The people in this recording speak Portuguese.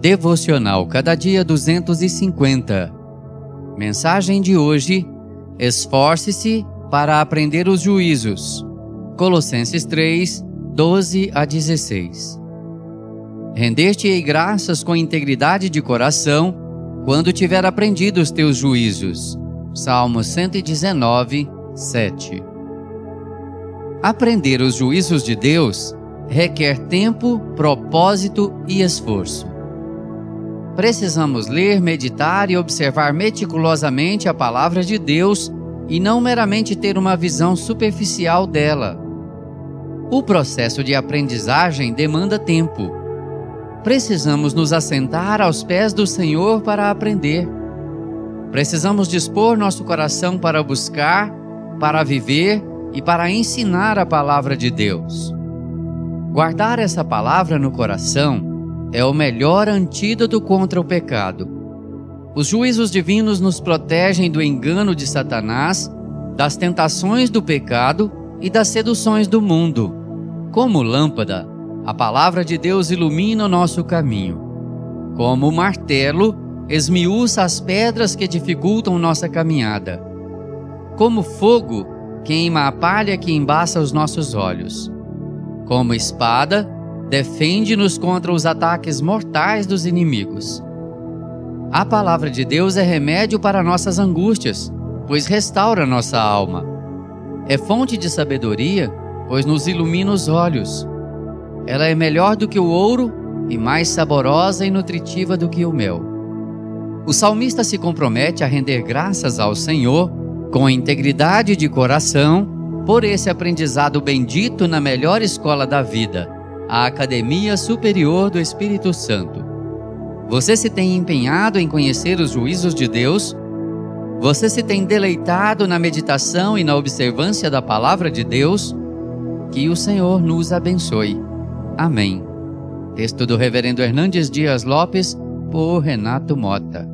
Devocional Cada Dia 250. Mensagem de hoje: Esforce-se para aprender os juízos. Colossenses 3, 12 a 16. Render-te-ei graças com integridade de coração quando tiver aprendido os teus juízos. Salmo 119, 7. Aprender os juízos de Deus requer tempo, propósito e esforço. Precisamos ler, meditar e observar meticulosamente a palavra de Deus e não meramente ter uma visão superficial dela. O processo de aprendizagem demanda tempo. Precisamos nos assentar aos pés do Senhor para aprender. Precisamos dispor nosso coração para buscar, para viver e para ensinar a palavra de Deus. Guardar essa palavra no coração é o melhor antídoto contra o pecado. Os juízos divinos nos protegem do engano de Satanás, das tentações do pecado e das seduções do mundo. Como lâmpada, a palavra de Deus ilumina o nosso caminho. Como martelo, esmiuça as pedras que dificultam nossa caminhada. Como fogo, queima a palha que embaça os nossos olhos. Como espada, defende-nos contra os ataques mortais dos inimigos. A palavra de Deus é remédio para nossas angústias, pois restaura nossa alma. É fonte de sabedoria, pois nos ilumina os olhos. Ela é melhor do que o ouro e mais saborosa e nutritiva do que o mel. O salmista se compromete a render graças ao Senhor com integridade de coração por esse aprendizado bendito na melhor escola da vida, a Academia Superior do Espírito Santo. Você se tem empenhado em conhecer os juízos de Deus? Você se tem deleitado na meditação e na observância da palavra de Deus? Que o Senhor nos abençoe. Amém. Texto do Reverendo Hernandes Dias Lopes, por Renato Mota.